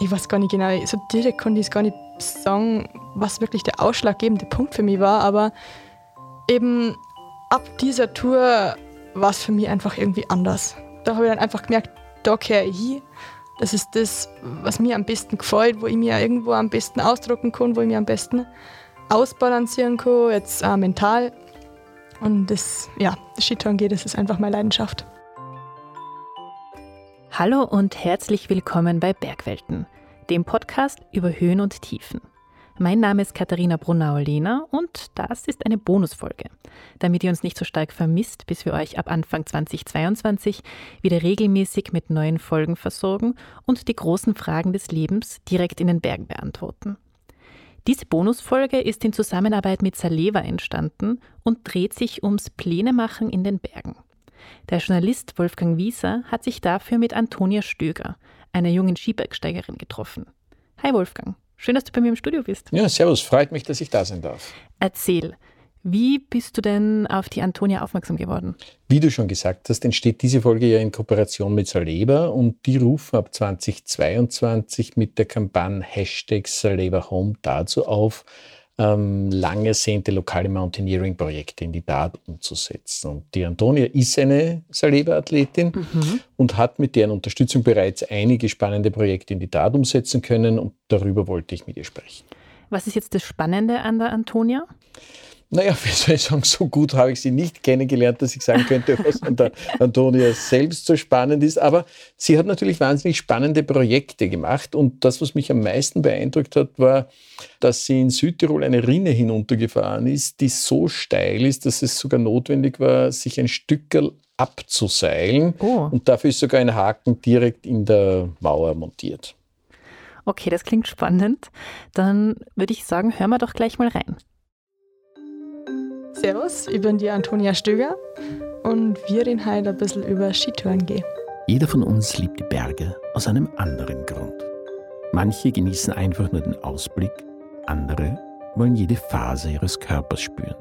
Ich weiß gar nicht genau, so direkt konnte ich es gar nicht sagen, was wirklich der ausschlaggebende Punkt für mich war, aber eben ab dieser Tour war es für mich einfach irgendwie anders. Da habe ich dann einfach gemerkt, da kehre ich hin. Das ist das, was mir am besten gefällt, wo ich mir irgendwo am besten ausdrucken kann, wo ich mir am besten ausbalancieren kann, jetzt äh, mental. Und das, ja, das Skitouren geht, das ist einfach meine Leidenschaft. Hallo und herzlich willkommen bei Bergwelten, dem Podcast über Höhen und Tiefen. Mein Name ist Katharina Brunauer-Lehner und das ist eine Bonusfolge, damit ihr uns nicht so stark vermisst, bis wir euch ab Anfang 2022 wieder regelmäßig mit neuen Folgen versorgen und die großen Fragen des Lebens direkt in den Bergen beantworten. Diese Bonusfolge ist in Zusammenarbeit mit Saleva entstanden und dreht sich ums Plänemachen in den Bergen. Der Journalist Wolfgang Wieser hat sich dafür mit Antonia Stöger, einer jungen Skibergsteigerin, getroffen. Hi Wolfgang. Schön, dass du bei mir im Studio bist. Ja, servus, freut mich, dass ich da sein darf. Erzähl, wie bist du denn auf die Antonia aufmerksam geworden? Wie du schon gesagt hast, entsteht diese Folge ja in Kooperation mit Saleva und die rufen ab 2022 mit der Kampagne Hashtag Saleva Home dazu auf, ähm, lang ersehnte lokale Mountaineering-Projekte in die Tat umzusetzen. Und die Antonia ist eine Saleba-Athletin mhm. und hat mit deren Unterstützung bereits einige spannende Projekte in die Tat umsetzen können und darüber wollte ich mit ihr sprechen. Was ist jetzt das Spannende an der Antonia? Naja, wie soll ich sagen, so gut habe ich sie nicht kennengelernt, dass ich sagen könnte, was an der Antonia selbst so spannend ist. Aber sie hat natürlich wahnsinnig spannende Projekte gemacht. Und das, was mich am meisten beeindruckt hat, war, dass sie in Südtirol eine Rinne hinuntergefahren ist, die so steil ist, dass es sogar notwendig war, sich ein Stückel abzuseilen. Oh. Und dafür ist sogar ein Haken direkt in der Mauer montiert. Okay, das klingt spannend. Dann würde ich sagen, hören wir doch gleich mal rein. Servus, ich bin die Antonia Stöger und wir reden heute ein bisschen über Skitouren gehen. Jeder von uns liebt die Berge aus einem anderen Grund. Manche genießen einfach nur den Ausblick, andere wollen jede Phase ihres Körpers spüren.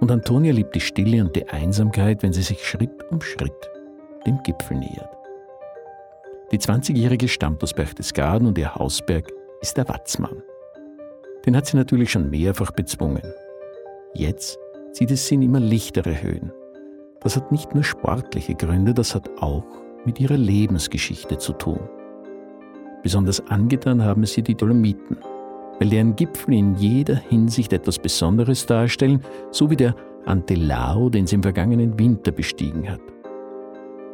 Und Antonia liebt die Stille und die Einsamkeit, wenn sie sich Schritt um Schritt dem Gipfel nähert. Die 20-Jährige stammt aus Berchtesgaden und ihr Hausberg ist der Watzmann. Den hat sie natürlich schon mehrfach bezwungen. Jetzt zieht es sie in immer lichtere Höhen. Das hat nicht nur sportliche Gründe, das hat auch mit ihrer Lebensgeschichte zu tun. Besonders angetan haben sie die Dolomiten, weil deren Gipfel in jeder Hinsicht etwas Besonderes darstellen, so wie der Antelao, den sie im vergangenen Winter bestiegen hat.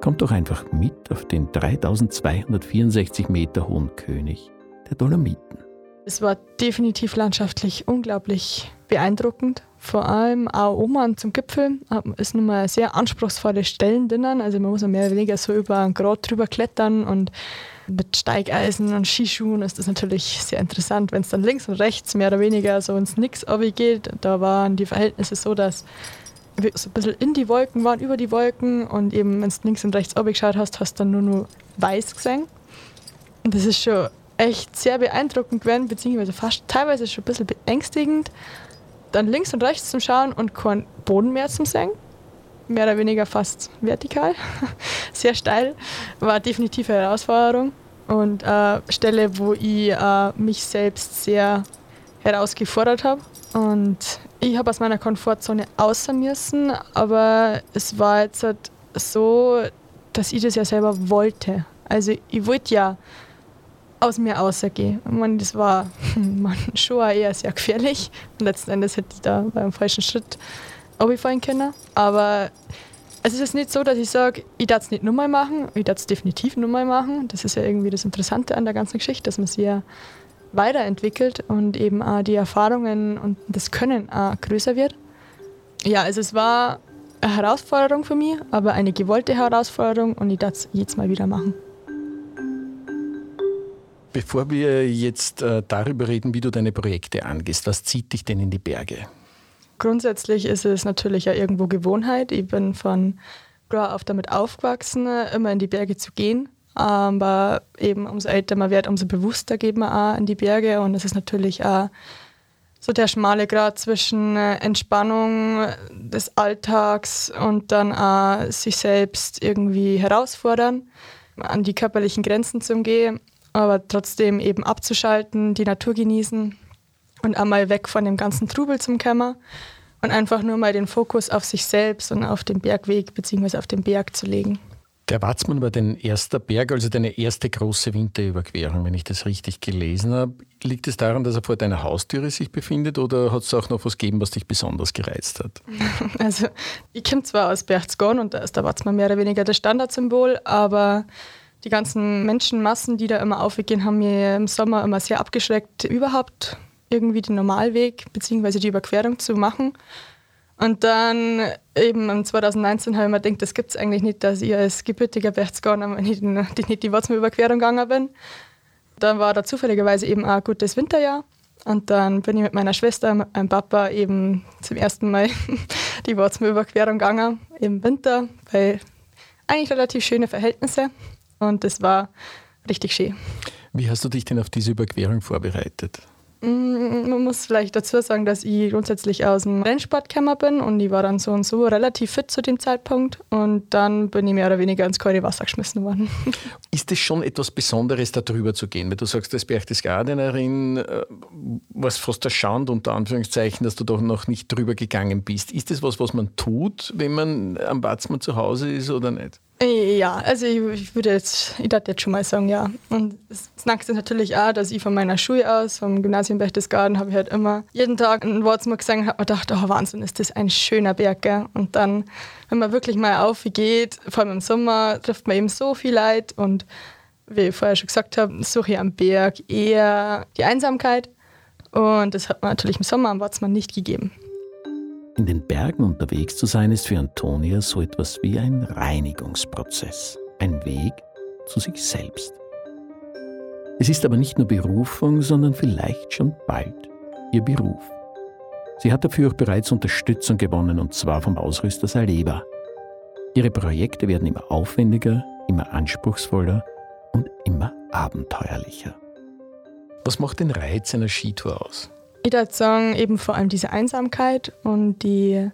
Kommt doch einfach mit auf den 3264 Meter hohen König der Dolomiten. Es war definitiv landschaftlich unglaublich beeindruckend. Vor allem auch oben zum Gipfel ist nun mal sehr anspruchsvolle Stellen drinnen. Also man muss mehr oder weniger so über einen Grat drüber klettern und mit Steigeisen und Skischuhen ist das natürlich sehr interessant. Wenn es dann links und rechts mehr oder weniger so ins Nix geht, da waren die Verhältnisse so, dass wir so ein bisschen in die Wolken waren, über die Wolken und eben, wenn du links und rechts geschaut hast, hast du dann nur noch weiß gesehen. Und das ist schon echt sehr beeindruckend gewesen, beziehungsweise fast teilweise schon ein bisschen beängstigend. Dann links und rechts zum Schauen und kein Boden mehr zum Sehen. Mehr oder weniger fast vertikal. sehr steil. War definitiv eine Herausforderung. Und äh, Stelle, wo ich äh, mich selbst sehr herausgefordert habe. Und ich habe aus meiner Komfortzone außer müssen, aber es war jetzt halt so, dass ich das ja selber wollte. Also ich wollte ja aus mir rausgehe. Ich meine, das war man, schon eher sehr gefährlich. Und letzten Endes hätte ich da beim falschen Schritt runterfallen können. Aber es ist nicht so, dass ich sage, ich darf es nicht nochmal machen, ich darf es definitiv nochmal machen. Das ist ja irgendwie das Interessante an der ganzen Geschichte, dass man sich ja weiterentwickelt und eben auch die Erfahrungen und das Können auch größer wird. Ja, also es war eine Herausforderung für mich, aber eine gewollte Herausforderung und ich darf es jetzt mal wieder machen. Bevor wir jetzt äh, darüber reden, wie du deine Projekte angehst, was zieht dich denn in die Berge? Grundsätzlich ist es natürlich ja irgendwo Gewohnheit. Ich bin von klar auf damit aufgewachsen, immer in die Berge zu gehen. Aber eben umso älter man wird, umso bewusster geht man auch in die Berge. Und es ist natürlich auch so der schmale Grad zwischen äh, Entspannung des Alltags und dann auch sich selbst irgendwie herausfordern, an die körperlichen Grenzen zu umgehen, aber trotzdem eben abzuschalten, die Natur genießen und einmal weg von dem ganzen Trubel zum Kämmer und einfach nur mal den Fokus auf sich selbst und auf den Bergweg bzw. auf den Berg zu legen. Der Watzmann war dein erster Berg, also deine erste große Winterüberquerung, wenn ich das richtig gelesen habe. Liegt es daran, dass er vor deiner Haustüre sich befindet oder hat es auch noch was gegeben, was dich besonders gereizt hat? Also, ich komme zwar aus Berchtesgaden und da ist der Watzmann mehr oder weniger das Standardsymbol, aber die ganzen Menschenmassen, die da immer aufgehen, haben mir im Sommer immer sehr abgeschreckt, überhaupt irgendwie den Normalweg bzw. die Überquerung zu machen. Und dann eben im 2019 habe ich mir gedacht, das gibt es eigentlich nicht, dass ich als gebürtiger Berchtesgadener nicht, nicht die Watzmann-Überquerung gegangen bin. Dann war da zufälligerweise eben auch ein gutes Winterjahr. Und dann bin ich mit meiner Schwester, mit meinem Papa eben zum ersten Mal die Watzmann-Überquerung gegangen, im Winter, bei eigentlich relativ schöne Verhältnisse. Und das war richtig schön. Wie hast du dich denn auf diese Überquerung vorbereitet? Mm, man muss vielleicht dazu sagen, dass ich grundsätzlich aus dem Rennsportkammer bin und ich war dann so und so relativ fit zu dem Zeitpunkt und dann bin ich mehr oder weniger ins kalte Wasser geschmissen worden. Ist es schon etwas Besonderes, da drüber zu gehen? Weil du sagst, als Berchtesgadenerin äh, war es fast erschauend, unter Anführungszeichen, dass du doch noch nicht drüber gegangen bist. Ist das was, was man tut, wenn man am Batzmann zu Hause ist oder nicht? Ja, also ich, ich würde jetzt, ich dachte jetzt schon mal sagen, ja. Und das Snackste ist natürlich auch, dass ich von meiner Schule aus, vom Gymnasium Berchtesgaden, habe ich halt immer jeden Tag ein Wort mal gesungen und habe mir gedacht, oh Wahnsinn, ist das ein schöner Berg, gell? Und dann, wenn man wirklich mal aufgeht, vor allem im Sommer, trifft man eben so viel Leid und wie ich vorher schon gesagt habe, suche ich am Berg eher die Einsamkeit und das hat man natürlich im Sommer am Watzmann nicht gegeben. In den Bergen unterwegs zu sein, ist für Antonia so etwas wie ein Reinigungsprozess, ein Weg zu sich selbst. Es ist aber nicht nur Berufung, sondern vielleicht schon bald ihr Beruf. Sie hat dafür auch bereits Unterstützung gewonnen, und zwar vom Ausrüster Saleva. Ihre Projekte werden immer aufwendiger, immer anspruchsvoller und immer abenteuerlicher. Was macht den Reiz einer Skitour aus? Ich würde sagen, eben vor allem diese Einsamkeit und die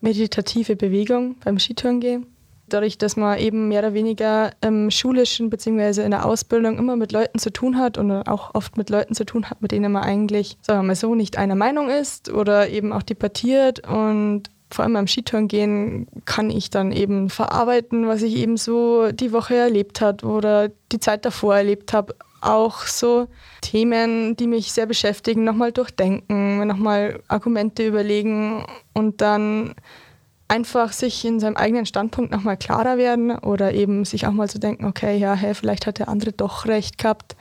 meditative Bewegung beim Skitouren gehen. Dadurch, dass man eben mehr oder weniger im schulischen bzw. in der Ausbildung immer mit Leuten zu tun hat und auch oft mit Leuten zu tun hat, mit denen man eigentlich, sagen wir mal so, nicht einer Meinung ist oder eben auch debattiert und vor allem beim Skitouren gehen kann ich dann eben verarbeiten, was ich eben so die Woche erlebt habe oder die Zeit davor erlebt habe auch so Themen, die mich sehr beschäftigen, nochmal durchdenken, nochmal Argumente überlegen und dann einfach sich in seinem eigenen Standpunkt nochmal klarer werden oder eben sich auch mal zu so denken, okay, ja, hey, vielleicht hat der andere doch recht gehabt.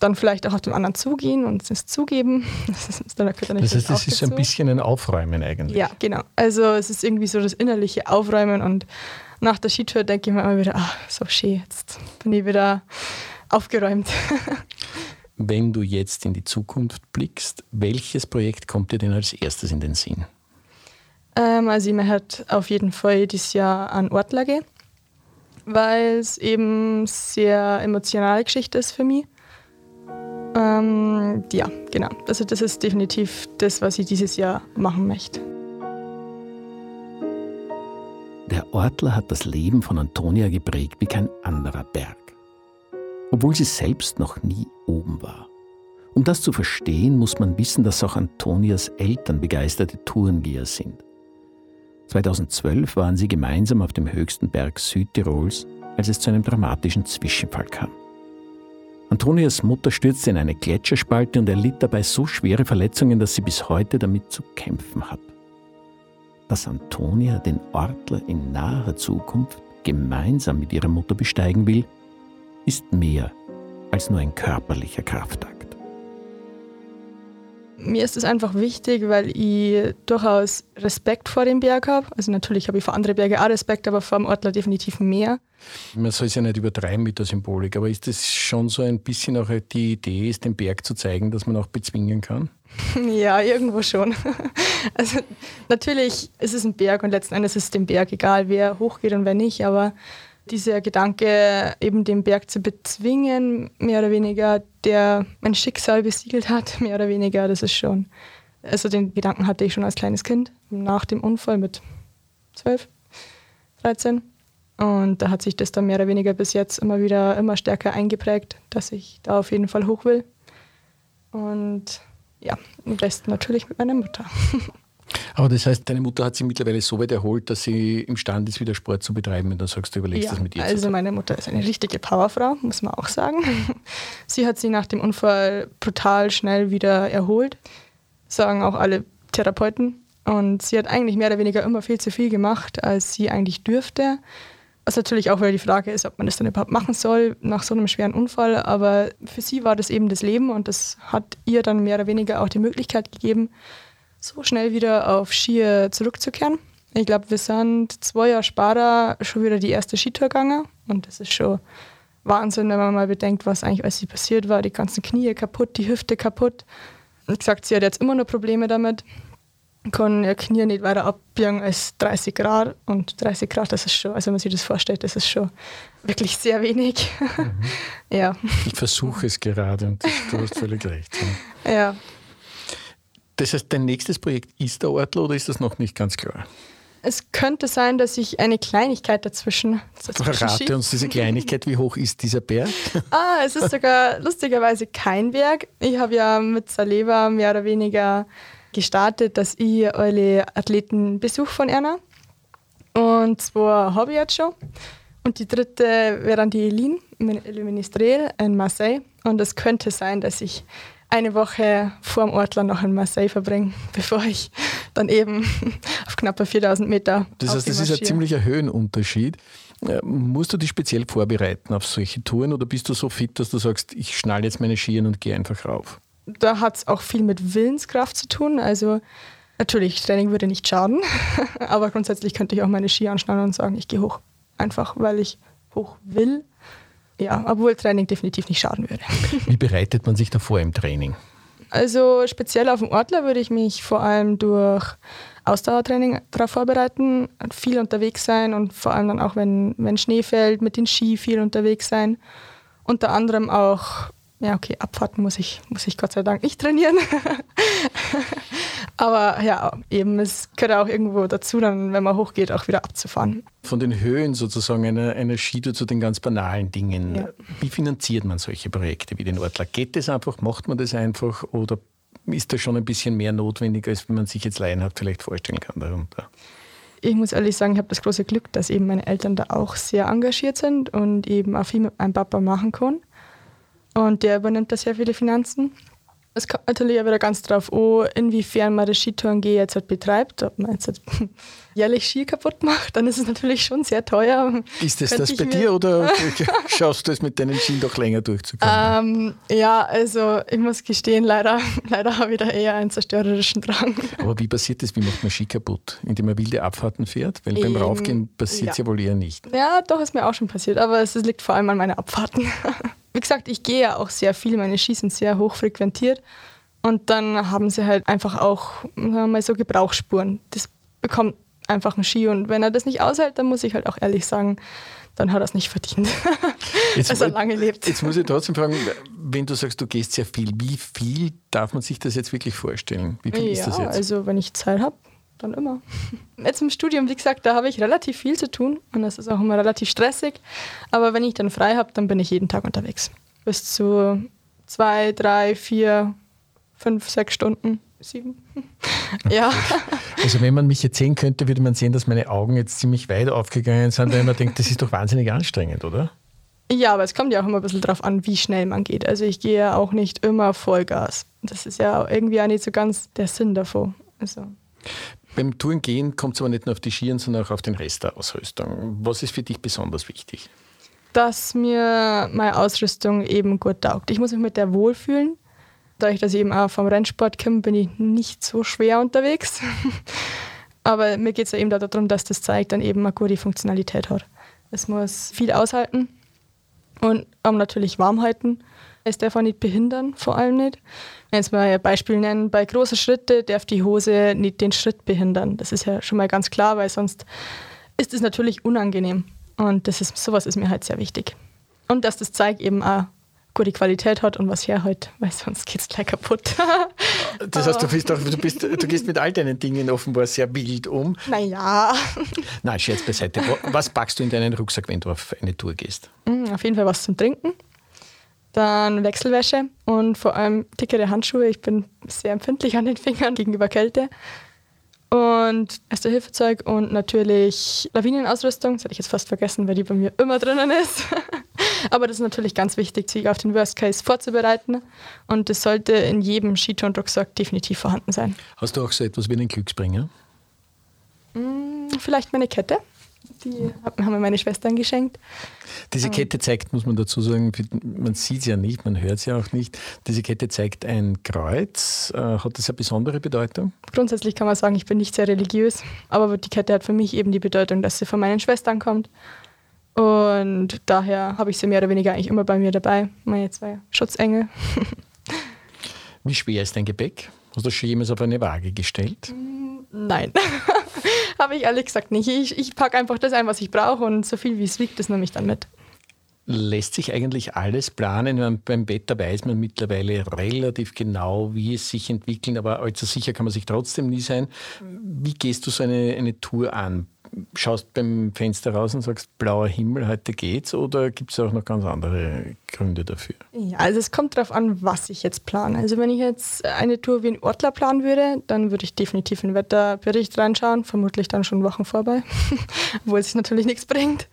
Dann vielleicht auch auf den anderen zugehen und es zugeben. Das, ist, dann das heißt, es ist so ein bisschen ein Aufräumen eigentlich. Ja, genau. Also es ist irgendwie so das innerliche Aufräumen und nach der Skitour denke ich mir immer wieder, ach, so schön, jetzt bin ich wieder aufgeräumt. Wenn du jetzt in die Zukunft blickst, welches Projekt kommt dir denn als erstes in den Sinn? Ähm, also ich möchte auf jeden Fall dieses Jahr an Ortler gehen, weil es eben sehr emotionale Geschichte ist für mich. Ähm, ja, genau. Also das ist definitiv das, was ich dieses Jahr machen möchte. Der Ortler hat das Leben von Antonia geprägt wie kein anderer Berg obwohl sie selbst noch nie oben war. Um das zu verstehen, muss man wissen, dass auch Antonias Eltern begeisterte Tourengeher sind. 2012 waren sie gemeinsam auf dem höchsten Berg Südtirols, als es zu einem dramatischen Zwischenfall kam. Antonias Mutter stürzte in eine Gletscherspalte und erlitt dabei so schwere Verletzungen, dass sie bis heute damit zu kämpfen hat. Dass Antonia den Ortler in naher Zukunft gemeinsam mit ihrer Mutter besteigen will, ist mehr als nur ein körperlicher Kraftakt. Mir ist es einfach wichtig, weil ich durchaus Respekt vor dem Berg habe. Also natürlich habe ich vor anderen Bergen auch Respekt, aber vor dem Ortler definitiv mehr. Man soll es ja nicht übertreiben mit der Symbolik, aber ist das schon so ein bisschen auch die Idee, ist dem Berg zu zeigen, dass man auch bezwingen kann? Ja, irgendwo schon. Also natürlich ist es ein Berg und letzten Endes ist es dem Berg egal, wer hochgeht und wer nicht, aber dieser Gedanke, eben den Berg zu bezwingen, mehr oder weniger, der mein Schicksal besiegelt hat, mehr oder weniger, das ist schon. Also den Gedanken hatte ich schon als kleines Kind, nach dem Unfall mit 12, 13. Und da hat sich das dann mehr oder weniger bis jetzt immer wieder immer stärker eingeprägt, dass ich da auf jeden Fall hoch will. Und ja, am besten natürlich mit meiner Mutter. Aber das heißt, deine Mutter hat sich mittlerweile so weit erholt, dass sie imstande ist, wieder Sport zu betreiben und dann sagst du, überlegst ja, das mit ihr. Also meine Mutter ist eine richtige Powerfrau, muss man auch sagen. Sie hat sich nach dem Unfall brutal schnell wieder erholt, sagen auch alle Therapeuten. Und sie hat eigentlich mehr oder weniger immer viel zu viel gemacht, als sie eigentlich dürfte. Was natürlich auch wieder die Frage ist, ob man das dann überhaupt machen soll nach so einem schweren Unfall. Aber für sie war das eben das Leben und das hat ihr dann mehr oder weniger auch die Möglichkeit gegeben, so schnell wieder auf Skier zurückzukehren. Ich glaube, wir sind zwei Jahre später schon wieder die erste Skitour gegangen und das ist schon Wahnsinn, wenn man mal bedenkt, was eigentlich alles passiert war. Die ganzen Knie kaputt, die Hüfte kaputt. Wie gesagt, sie hat jetzt immer noch Probleme damit. Kann ihr Knie nicht weiter abbiegen als 30 Grad. Und 30 Grad, das ist schon, also wenn man sich das vorstellt, das ist schon wirklich sehr wenig. Mhm. ja. Ich versuche es gerade und du hast völlig recht. Ja. ja. Das heißt, dein nächstes Projekt ist der Ortler oder ist das noch nicht ganz klar? Es könnte sein, dass ich eine Kleinigkeit dazwischen. dazwischen Verrate uns diese Kleinigkeit. Wie hoch ist dieser Berg? ah, es ist sogar lustigerweise kein Berg. Ich habe ja mit Saleva mehr oder weniger gestartet, dass ich alle Athleten besuche von Erna. Und zwar habe ich jetzt schon. Und die dritte wäre dann die Eline, Ministrel in Marseille. Und es könnte sein, dass ich eine Woche vor dem Ortler noch in Marseille verbringen, bevor ich dann eben auf knappe 4000 Meter. Das heißt, das ist ein ziemlicher Höhenunterschied. Äh, musst du dich speziell vorbereiten auf solche Touren oder bist du so fit, dass du sagst, ich schnall jetzt meine Skiern und gehe einfach rauf? Da hat es auch viel mit Willenskraft zu tun. Also natürlich, Training würde nicht schaden, aber grundsätzlich könnte ich auch meine Ski anschnallen und sagen, ich gehe hoch. Einfach, weil ich hoch will ja, obwohl Training definitiv nicht schaden würde. Wie bereitet man sich davor im Training? Also speziell auf dem Ortler würde ich mich vor allem durch Ausdauertraining darauf vorbereiten, viel unterwegs sein und vor allem dann auch, wenn, wenn Schnee fällt, mit den Ski viel unterwegs sein. Unter anderem auch ja, okay, Abfahrten muss ich, muss ich Gott sei Dank nicht trainieren. Aber ja, eben, es gehört auch irgendwo dazu, dann, wenn man hochgeht, auch wieder abzufahren. Von den Höhen sozusagen einer, einer Skitour zu den ganz banalen Dingen. Ja. Wie finanziert man solche Projekte wie den Ortler? Geht das einfach, macht man das einfach oder ist da schon ein bisschen mehr notwendig, als wenn man sich jetzt laienhaft vielleicht vorstellen kann darunter? Ich muss ehrlich sagen, ich habe das große Glück, dass eben meine Eltern da auch sehr engagiert sind und eben auch viel mit meinem Papa machen können. Und der übernimmt da sehr viele Finanzen. Es kommt natürlich auch wieder ganz drauf an, inwiefern man das Skitouren jetzt halt betreibt. Ob man jetzt halt jährlich Ski kaputt macht, dann ist es natürlich schon sehr teuer. Ist das das bei dir oder schaffst du es mit deinen Skien doch länger durchzukommen? Ähm, ja, also ich muss gestehen, leider, leider habe ich da eher einen zerstörerischen Drang. Aber wie passiert das? Wie macht man Ski kaputt? Indem man wilde Abfahrten fährt? Weil beim ähm, Raufgehen passiert es ja. ja wohl eher nicht. Ja, doch, ist mir auch schon passiert, aber es liegt vor allem an meinen Abfahrten wie gesagt, ich gehe ja auch sehr viel, meine Skis sind sehr hoch frequentiert. Und dann haben sie halt einfach auch mal so Gebrauchsspuren. Das bekommt einfach ein Ski und wenn er das nicht aushält, dann muss ich halt auch ehrlich sagen, dann hat er es nicht verdient, jetzt, dass er lange lebt. Jetzt muss ich trotzdem fragen, wenn du sagst, du gehst sehr viel, wie viel darf man sich das jetzt wirklich vorstellen? Wie viel ja, ist das jetzt? Also wenn ich Zeit habe, dann immer. Jetzt im Studium, wie gesagt, da habe ich relativ viel zu tun und das ist auch immer relativ stressig. Aber wenn ich dann frei habe, dann bin ich jeden Tag unterwegs. Bis zu zwei, drei, vier, fünf, sechs Stunden. Sieben. ja. Also wenn man mich jetzt sehen könnte, würde man sehen, dass meine Augen jetzt ziemlich weit aufgegangen sind, weil man denkt, das ist doch wahnsinnig anstrengend, oder? Ja, aber es kommt ja auch immer ein bisschen drauf an, wie schnell man geht. Also ich gehe ja auch nicht immer Vollgas. Das ist ja irgendwie auch nicht so ganz der Sinn davon. Also. Beim Tourengehen kommt es aber nicht nur auf die Skiern, sondern auch auf den Rest der Ausrüstung. Was ist für dich besonders wichtig? Dass mir meine Ausrüstung eben gut taugt. Ich muss mich mit der wohlfühlen. Dadurch, dass ich eben auch vom Rennsport komme, bin ich nicht so schwer unterwegs. Aber mir geht es ja eben darum, dass das zeigt dann eben eine gute Funktionalität hat. Es muss viel aushalten und auch natürlich warm halten. Es darf auch nicht behindern, vor allem nicht. Wenn jetzt mal ein Beispiel nennen, bei großen Schritten darf die Hose nicht den Schritt behindern. Das ist ja schon mal ganz klar, weil sonst ist es natürlich unangenehm. Und das ist, sowas ist mir halt sehr wichtig. Und dass das Zeug eben auch gute Qualität hat und was herhält, weil sonst geht es gleich kaputt. das heißt, du, bist doch, du, bist, du gehst mit all deinen Dingen offenbar sehr wild um. Naja. Nein, Scherz beiseite. Was packst du in deinen Rucksack, wenn du auf eine Tour gehst? Mm, auf jeden Fall was zum Trinken. Dann Wechselwäsche und vor allem dickere Handschuhe. Ich bin sehr empfindlich an den Fingern gegenüber Kälte und erste Hilfezeug und natürlich Lawinenausrüstung. Das hätte ich jetzt fast vergessen, weil die bei mir immer drinnen ist. Aber das ist natürlich ganz wichtig, sich auf den Worst Case vorzubereiten. Und das sollte in jedem Skitourenrucksack definitiv vorhanden sein. Hast du auch so etwas wie einen Glücksbringer? Hm, vielleicht meine Kette. Die haben mir meine Schwestern geschenkt. Diese Kette zeigt, muss man dazu sagen, man sieht es ja nicht, man hört es ja auch nicht. Diese Kette zeigt ein Kreuz. Äh, hat das eine besondere Bedeutung? Grundsätzlich kann man sagen, ich bin nicht sehr religiös, aber die Kette hat für mich eben die Bedeutung, dass sie von meinen Schwestern kommt. Und daher habe ich sie mehr oder weniger eigentlich immer bei mir dabei, meine zwei Schutzengel. Wie schwer ist dein Gepäck? Hast du das schon jemals auf eine Waage gestellt? Nein, habe ich ehrlich gesagt nicht. Ich, ich packe einfach das ein, was ich brauche und so viel wie es wiegt, das nehme ich dann mit. Lässt sich eigentlich alles planen? beim Wetter weiß man mittlerweile relativ genau, wie es sich entwickelt, aber allzu sicher kann man sich trotzdem nie sein. Wie gehst du so eine, eine Tour an? Schaust beim Fenster raus und sagst, blauer Himmel, heute geht's? Oder gibt es auch noch ganz andere Gründe dafür? Ja, also es kommt darauf an, was ich jetzt plane. Also wenn ich jetzt eine Tour wie ein Ortler planen würde, dann würde ich definitiv in den Wetterbericht reinschauen, vermutlich dann schon Wochen vorbei, obwohl es natürlich nichts bringt.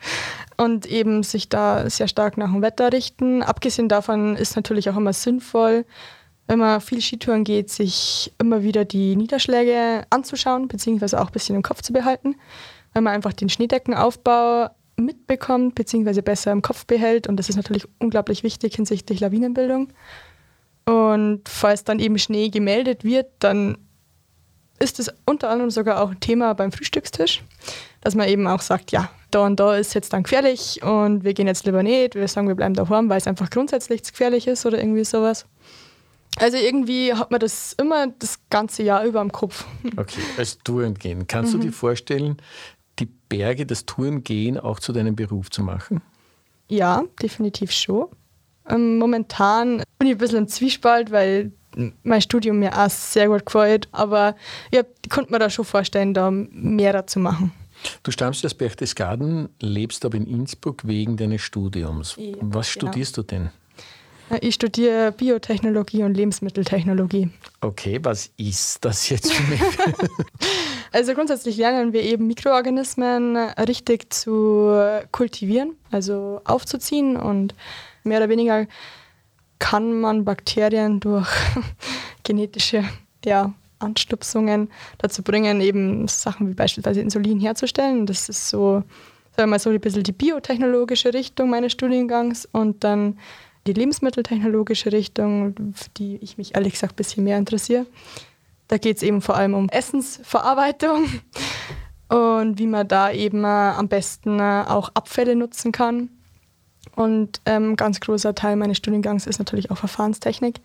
Und eben sich da sehr stark nach dem Wetter richten. Abgesehen davon ist natürlich auch immer sinnvoll, wenn man viel Skitouren geht, sich immer wieder die Niederschläge anzuschauen, beziehungsweise auch ein bisschen im Kopf zu behalten weil man einfach den Schneedeckenaufbau mitbekommt, beziehungsweise besser im Kopf behält. Und das ist natürlich unglaublich wichtig hinsichtlich Lawinenbildung. Und falls dann eben Schnee gemeldet wird, dann ist es unter anderem sogar auch ein Thema beim Frühstückstisch, dass man eben auch sagt, ja, da und da ist jetzt dann gefährlich und wir gehen jetzt lieber nicht, wir sagen, wir bleiben daheim, weil es einfach grundsätzlich gefährlich ist oder irgendwie sowas. Also irgendwie hat man das immer das ganze Jahr über im Kopf. Okay, als Touren gehen. Kannst mhm. du dir vorstellen, die Berge, das Tourengehen auch zu deinem Beruf zu machen? Ja, definitiv schon. Ähm, momentan bin ich ein bisschen im Zwiespalt, weil mein Studium mir auch sehr gut gefällt, aber ich konnte mir da schon vorstellen, da mehr zu machen. Du stammst aus Berchtesgaden, lebst aber in Innsbruck wegen deines Studiums. Ja, Was genau. studierst genau. du denn? Ich studiere Biotechnologie und Lebensmitteltechnologie. Okay, was ist das jetzt für mich? also grundsätzlich lernen wir eben Mikroorganismen richtig zu kultivieren, also aufzuziehen und mehr oder weniger kann man Bakterien durch genetische ja, Anstupsungen dazu bringen, eben Sachen wie beispielsweise Insulin herzustellen. Das ist so, sagen wir mal so ein bisschen die biotechnologische Richtung meines Studiengangs und dann die lebensmitteltechnologische Richtung, für die ich mich ehrlich gesagt ein bisschen mehr interessiere. Da geht es eben vor allem um Essensverarbeitung und wie man da eben äh, am besten äh, auch Abfälle nutzen kann. Und ein ähm, ganz großer Teil meines Studiengangs ist natürlich auch Verfahrenstechnik.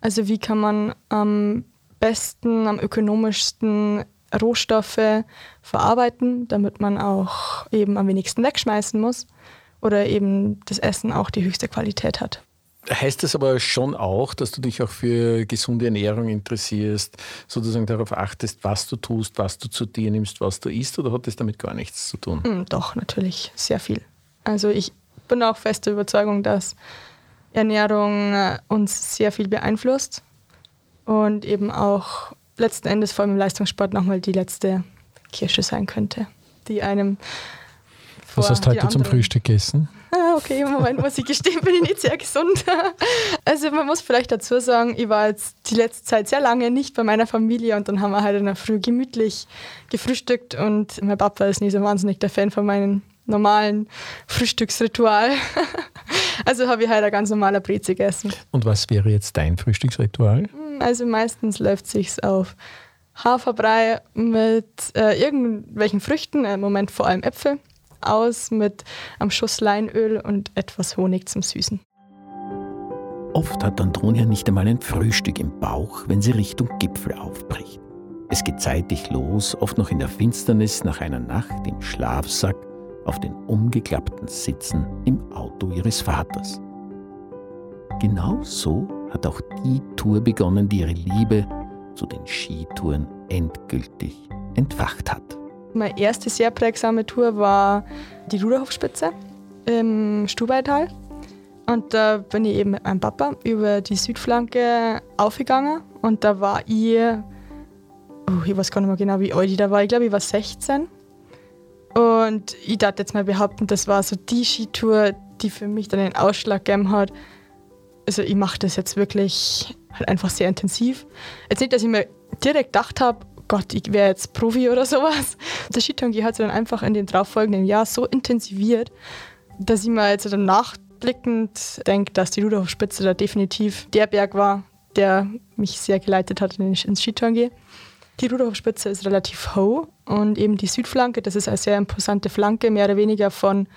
Also wie kann man am besten, am ökonomischsten Rohstoffe verarbeiten, damit man auch eben am wenigsten wegschmeißen muss oder eben das Essen auch die höchste Qualität hat. Heißt das aber schon auch, dass du dich auch für gesunde Ernährung interessierst, sozusagen darauf achtest, was du tust, was du zu dir nimmst, was du isst, oder hat das damit gar nichts zu tun? Mm, doch, natürlich, sehr viel. Also ich bin auch fester Überzeugung, dass Ernährung äh, uns sehr viel beeinflusst und eben auch letzten Endes vor allem im Leistungssport nochmal die letzte Kirsche sein könnte, die einem was hast du heute zum Frühstück gegessen? Ah, okay, im Moment muss ich gestehen, bin ich nicht sehr gesund. Also man muss vielleicht dazu sagen, ich war jetzt die letzte Zeit sehr lange nicht bei meiner Familie und dann haben wir halt in der Früh gemütlich gefrühstückt und mein Papa ist nicht so wahnsinnig der Fan von meinem normalen Frühstücksritual. Also habe ich halt ein ganz normaler Breze gegessen. Und was wäre jetzt dein Frühstücksritual? Hm, also meistens läuft es sich auf Haferbrei mit äh, irgendwelchen Früchten, im Moment vor allem Äpfel aus mit einem Schuss Leinöl und etwas Honig zum Süßen. Oft hat Antonia nicht einmal ein Frühstück im Bauch, wenn sie Richtung Gipfel aufbricht. Es geht zeitig los, oft noch in der Finsternis nach einer Nacht im Schlafsack auf den umgeklappten Sitzen im Auto ihres Vaters. Genau so hat auch die Tour begonnen, die ihre Liebe zu den Skitouren endgültig entfacht hat. Meine erste sehr prägsame Tour war die Ruderhofspitze im Stubaital. Und da bin ich eben mit meinem Papa über die Südflanke aufgegangen. Und da war ich, oh, ich weiß gar nicht mehr genau, wie alt ich da war. Ich glaube, ich war 16. Und ich darf jetzt mal behaupten, das war so die Skitour, die für mich dann den Ausschlag gegeben hat. Also ich mache das jetzt wirklich halt einfach sehr intensiv. Jetzt nicht, dass ich mir direkt gedacht habe, Gott, ich wäre jetzt Profi oder sowas. Der Skitouren hat sich dann einfach in den darauffolgenden Jahr so intensiviert, dass ich mir jetzt dann nachblickend denke, dass die Ruderhofspitze da definitiv der Berg war, der mich sehr geleitet hat ins Skitouren gehen. Die Ruderhofspitze ist relativ hoch und eben die Südflanke, das ist eine sehr imposante Flanke, mehr oder weniger von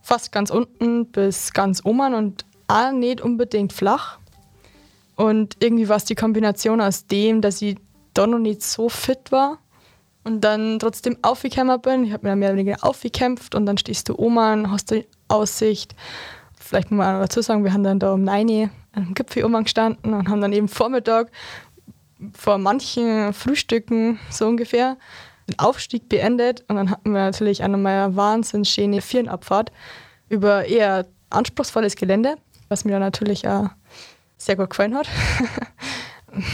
fast ganz unten bis ganz oben und auch nicht unbedingt flach. Und irgendwie war es die Kombination aus dem, dass ich da noch nicht so fit war und dann trotzdem aufgekämmt bin. Ich habe mir mehr oder weniger aufgekämpft und dann stehst du oben, hast du Aussicht. Vielleicht muss man dazu sagen, wir haben dann da um 9 Uhr am Gipfel oben gestanden und haben dann eben Vormittag vor manchen Frühstücken so ungefähr den Aufstieg beendet und dann hatten wir natürlich auch nochmal eine wahnsinnig schöne Vierenabfahrt über eher anspruchsvolles Gelände, was mir dann natürlich auch sehr gut gefallen hat.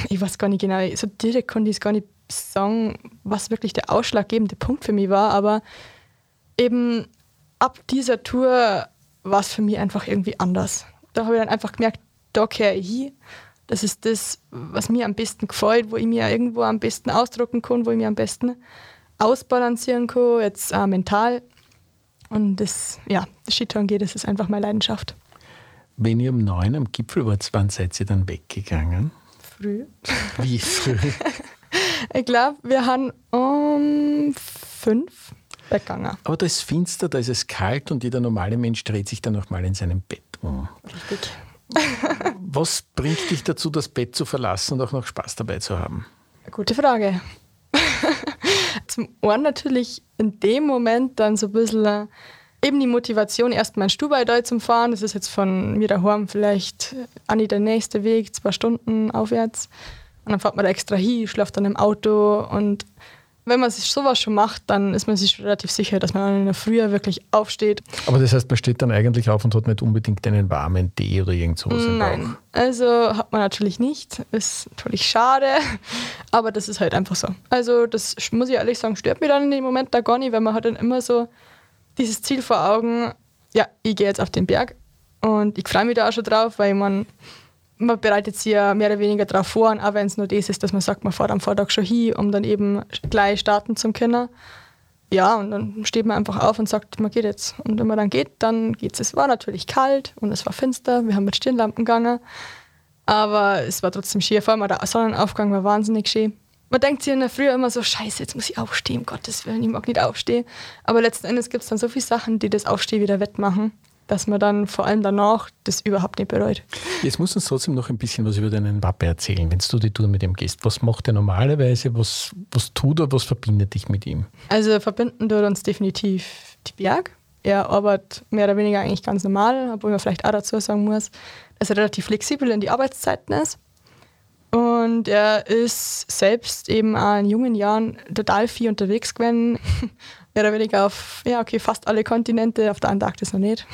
ich weiß gar nicht genau, so direkt konnte ich es gar nicht sagen, was wirklich der ausschlaggebende Punkt für mich war, aber eben ab dieser Tour war es für mich einfach irgendwie anders. Da habe ich dann einfach gemerkt, da kehre ich hin. Das ist das, was mir am besten gefällt, wo ich mir irgendwo am besten ausdrucken kann, wo ich mir am besten ausbalancieren kann, jetzt auch mental. Und das, ja, das Skitouren geht, das ist einfach meine Leidenschaft. Wenn ihr um neun am Gipfel wart, wann seid ihr dann weggegangen? Früh. Wie früh? ich glaube, wir haben um fünf weggegangen. Aber da ist finster, da ist es kalt und jeder normale Mensch dreht sich dann nochmal in seinem Bett um. Richtig. Was bringt dich dazu, das Bett zu verlassen und auch noch Spaß dabei zu haben? Gute Frage. Zum einen natürlich in dem Moment dann so ein bisschen äh, eben die Motivation, erstmal ein Stubai zum Fahren. Das ist jetzt von mir daheim vielleicht an der nächste Weg, zwei Stunden aufwärts. Und dann fährt man da extra hin, schläft dann im Auto und wenn man sich sowas schon macht, dann ist man sich relativ sicher, dass man dann in der Früh wirklich aufsteht. Aber das heißt, man steht dann eigentlich auf und hat nicht unbedingt einen warmen Tee oder irgend sowas im Nein, also hat man natürlich nicht. Ist natürlich schade, aber das ist halt einfach so. Also das muss ich ehrlich sagen, stört mich dann in dem Moment da gar nicht, weil man hat dann immer so dieses Ziel vor Augen, ja, ich gehe jetzt auf den Berg und ich freue mich da auch schon drauf, weil man man bereitet sich ja mehr oder weniger darauf vor, auch wenn es nur das ist, dass man sagt, man fährt am Vortag schon hin, um dann eben gleich starten zu können. Ja, und dann steht man einfach auf und sagt, man geht jetzt. Und wenn man dann geht, dann geht es. Es war natürlich kalt und es war finster, wir haben mit Stirnlampen gegangen, aber es war trotzdem schön. Vor allem der Sonnenaufgang war wahnsinnig schön. Man denkt sich in der Früh immer so, scheiße, jetzt muss ich aufstehen, um Gottes Willen, ich mag nicht aufstehen. Aber letzten Endes gibt es dann so viele Sachen, die das Aufstehen wieder wettmachen dass man dann vor allem danach das überhaupt nicht bereut. Jetzt musst du uns trotzdem noch ein bisschen was über deinen Papa erzählen, wenn du die Tour mit ihm gehst. Was macht er normalerweise? Was, was tut er? Was verbindet dich mit ihm? Also verbinden tut uns definitiv die Berg. Er arbeitet mehr oder weniger eigentlich ganz normal, obwohl man vielleicht auch dazu sagen muss, dass er relativ flexibel in die Arbeitszeiten ist. Und er ist selbst eben auch in jungen Jahren total viel unterwegs gewesen, mehr oder weniger auf ja, okay, fast alle Kontinente, auf der Antarktis noch nicht.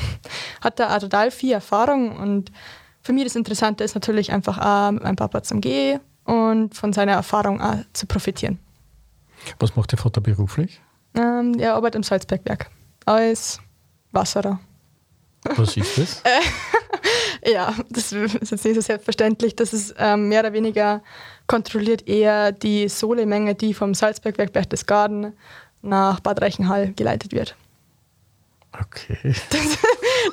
Hat da auch total viel Erfahrung und für mich das Interessante ist natürlich einfach auch mit meinem Papa zum Gehen und von seiner Erfahrung auch zu profitieren. Was macht der Vater beruflich? Ähm, er arbeitet im Salzbergwerk als Wasserer. Was ist das? ja, das ist jetzt nicht so selbstverständlich. Das ist ähm, mehr oder weniger kontrolliert eher die Sohlemenge, die vom Salzbergwerk Berchtesgaden nach Bad Reichenhall geleitet wird. Okay.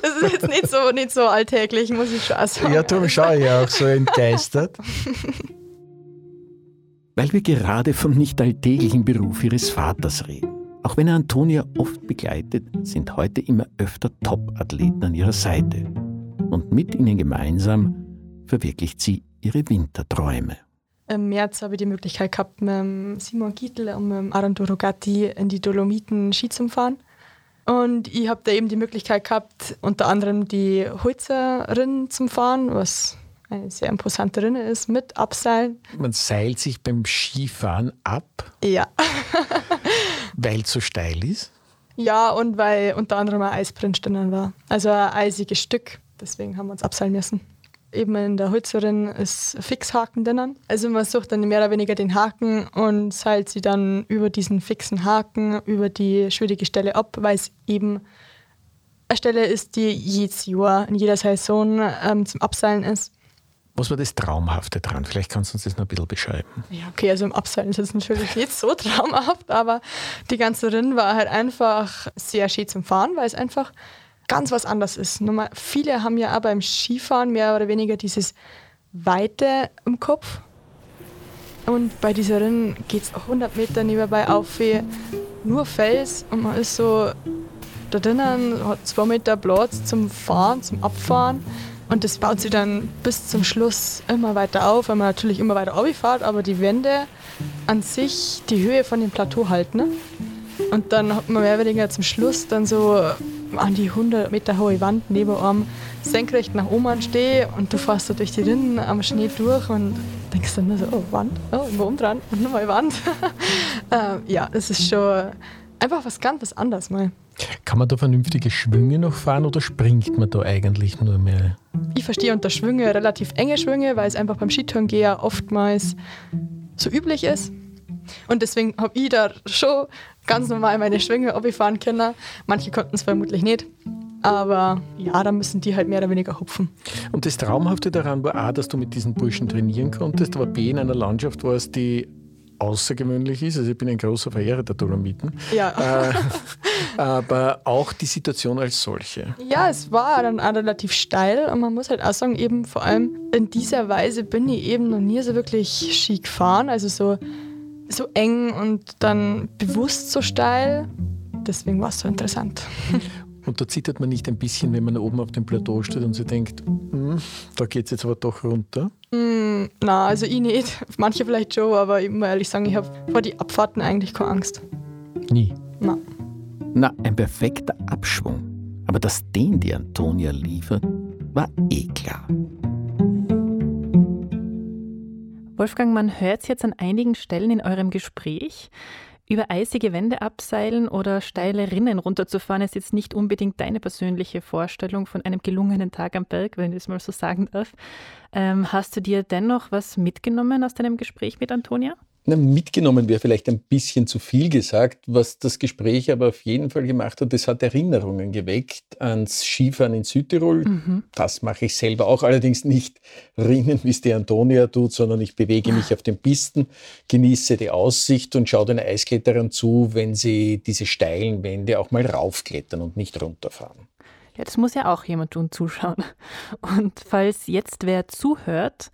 Das, das, ist jetzt nicht so, nicht so alltäglich, muss ich schon sagen. Ja, darum schaue ich auch so entgeistert. Weil wir gerade vom nicht alltäglichen Beruf ihres Vaters reden. Auch wenn er Antonia oft begleitet, sind heute immer öfter Top-Athleten an ihrer Seite. Und mit ihnen gemeinsam verwirklicht sie ihre Winterträume. Im März habe ich die Möglichkeit gehabt, mit Simon Gietl und mit Arando Rogatti in die Dolomiten Ski zu fahren. Und ich habe da eben die Möglichkeit gehabt, unter anderem die Holzerin zum Fahren, was eine sehr imposante Rinne ist, mit Abseilen. Man seilt sich beim Skifahren ab? Ja. weil es so steil ist? Ja, und weil unter anderem ein Eisprint drinnen war. Also ein eisiges Stück. Deswegen haben wir uns abseilen müssen. Eben in der Holzerin ist Fixhaken drinnen. Also man sucht dann mehr oder weniger den Haken und seilt sie dann über diesen fixen Haken, über die schwierige Stelle ab, weil es eben eine Stelle ist, die jedes Jahr in jeder Saison ähm, zum Abseilen ist. Was war das Traumhafte dran? Vielleicht kannst du uns das noch ein bisschen beschreiben. Ja, okay, also im Abseilen ist es natürlich nicht so traumhaft, aber die ganze Rinn war halt einfach sehr schön zum Fahren, weil es einfach ganz was anderes ist. Normal, viele haben ja auch beim Skifahren mehr oder weniger dieses Weite im Kopf. Und bei dieser Rinn geht es 100 Meter nebenbei auf wie nur Fels und man ist so da drinnen, hat zwei Meter Platz zum Fahren, zum Abfahren. Und das baut sich dann bis zum Schluss immer weiter auf, weil man natürlich immer weiter fährt, aber die Wände an sich die Höhe von dem Plateau halten. Ne? Und dann hat man mehr oder weniger zum Schluss dann so an die 100 Meter hohe Wand neben einem senkrecht nach oben stehe und du fährst da durch die Rinnen am Schnee durch und denkst dann nur so, oh, Wand, oh, oben dran und nochmal Wand. ähm, ja, es ist schon einfach was ganz was anderes mal. Kann man da vernünftige Schwünge noch fahren oder springt man da eigentlich nur mehr? Ich verstehe unter Schwünge relativ enge Schwünge, weil es einfach beim Skitourengeher oftmals so üblich ist. Und deswegen habe ich da schon ganz normal meine Schwünge fahren können. Manche konnten es vermutlich nicht. Aber ja, da müssen die halt mehr oder weniger hupfen. Und das Traumhafte daran war A, dass du mit diesen Burschen trainieren konntest, aber B, in einer Landschaft warst, die außergewöhnlich ist. Also ich bin ein großer Verehrer der Dolomiten. Ja. Äh, aber auch die Situation als solche. Ja, es war dann auch relativ steil und man muss halt auch sagen, eben vor allem in dieser Weise bin ich eben noch nie so wirklich Ski gefahren. Also so, so eng und dann bewusst so steil. Deswegen war es so interessant. Und da zittert man nicht ein bisschen, wenn man oben auf dem Plateau steht und sich denkt, hm, da geht es jetzt aber doch runter? Mm, na, also ich nicht. Manche vielleicht schon, aber ich muss ehrlich sagen, ich habe vor die Abfahrten eigentlich keine Angst. Nie? Na. Na, ein perfekter Abschwung. Aber dass den die Antonia liefert, war eh klar. Wolfgang, man hört es jetzt an einigen Stellen in eurem Gespräch. Über eisige Wände abseilen oder steile Rinnen runterzufahren ist jetzt nicht unbedingt deine persönliche Vorstellung von einem gelungenen Tag am Berg, wenn ich es mal so sagen darf. Ähm, hast du dir dennoch was mitgenommen aus deinem Gespräch mit Antonia? Na, mitgenommen wäre vielleicht ein bisschen zu viel gesagt. Was das Gespräch aber auf jeden Fall gemacht hat, das hat Erinnerungen geweckt ans Skifahren in Südtirol. Mhm. Das mache ich selber auch, allerdings nicht rinnen, wie es die Antonia tut, sondern ich bewege mich auf den Pisten, genieße die Aussicht und schaue den Eiskletterern zu, wenn sie diese steilen Wände auch mal raufklettern und nicht runterfahren. Ja, das muss ja auch jemand tun, zuschauen. Und falls jetzt wer zuhört,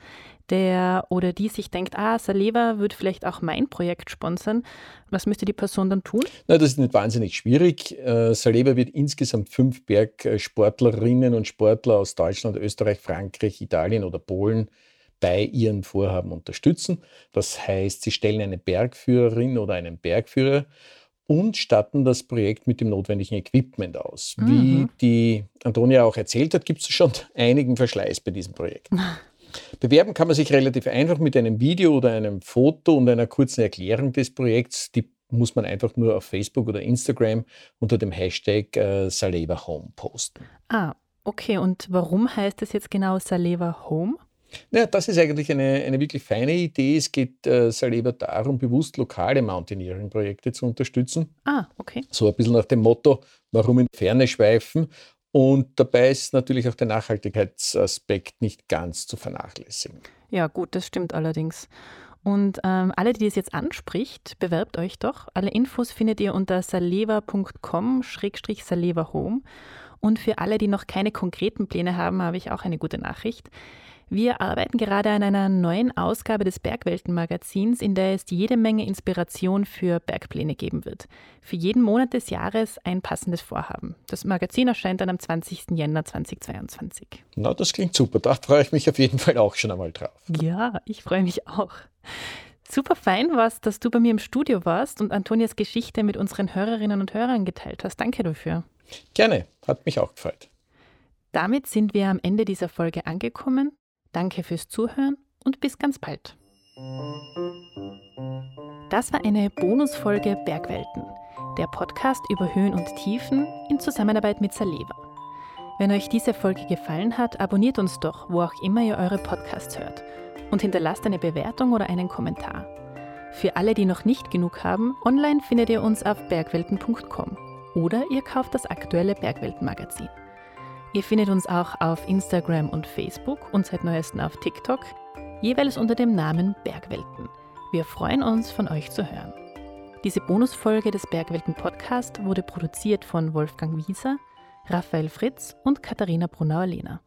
der oder die sich denkt, ah, Saleva würde vielleicht auch mein Projekt sponsern, was müsste die Person dann tun? Na, das ist nicht wahnsinnig schwierig. Äh, Saleva wird insgesamt fünf Bergsportlerinnen und Sportler aus Deutschland, Österreich, Frankreich, Italien oder Polen bei ihren Vorhaben unterstützen. Das heißt, sie stellen eine Bergführerin oder einen Bergführer und statten das Projekt mit dem notwendigen Equipment aus. Mhm. Wie die Antonia auch erzählt hat, gibt es schon einigen Verschleiß bei diesem Projekt. Bewerben kann man sich relativ einfach mit einem Video oder einem Foto und einer kurzen Erklärung des Projekts. Die muss man einfach nur auf Facebook oder Instagram unter dem Hashtag äh, Saleva Home posten. Ah, okay. Und warum heißt es jetzt genau Saleva Home? Ja, das ist eigentlich eine, eine wirklich feine Idee. Es geht äh, Saleva darum, bewusst lokale Mountaineering-Projekte zu unterstützen. Ah, okay. So ein bisschen nach dem Motto, warum in Ferne schweifen und dabei ist natürlich auch der Nachhaltigkeitsaspekt nicht ganz zu vernachlässigen. Ja, gut, das stimmt allerdings. Und ähm, alle, die es jetzt anspricht, bewerbt euch doch. Alle Infos findet ihr unter saleva.com-saleva home. Und für alle, die noch keine konkreten Pläne haben, habe ich auch eine gute Nachricht. Wir arbeiten gerade an einer neuen Ausgabe des Bergwelten-Magazins, in der es jede Menge Inspiration für Bergpläne geben wird. Für jeden Monat des Jahres ein passendes Vorhaben. Das Magazin erscheint dann am 20. Jänner 2022. Na, das klingt super. Da freue ich mich auf jeden Fall auch schon einmal drauf. Ja, ich freue mich auch. Super fein war's, dass du bei mir im Studio warst und Antonias Geschichte mit unseren Hörerinnen und Hörern geteilt hast. Danke dafür. Gerne, hat mich auch gefreut. Damit sind wir am Ende dieser Folge angekommen. Danke fürs Zuhören und bis ganz bald. Das war eine Bonusfolge Bergwelten, der Podcast über Höhen und Tiefen in Zusammenarbeit mit Saleva. Wenn euch diese Folge gefallen hat, abonniert uns doch, wo auch immer ihr eure Podcasts hört und hinterlasst eine Bewertung oder einen Kommentar. Für alle, die noch nicht genug haben, online findet ihr uns auf bergwelten.com oder ihr kauft das aktuelle Bergwelten-Magazin. Ihr findet uns auch auf Instagram und Facebook und seit neuestem auf TikTok, jeweils unter dem Namen Bergwelten. Wir freuen uns, von euch zu hören. Diese Bonusfolge des Bergwelten Podcast wurde produziert von Wolfgang Wieser, Raphael Fritz und Katharina Brunauer-Lehner.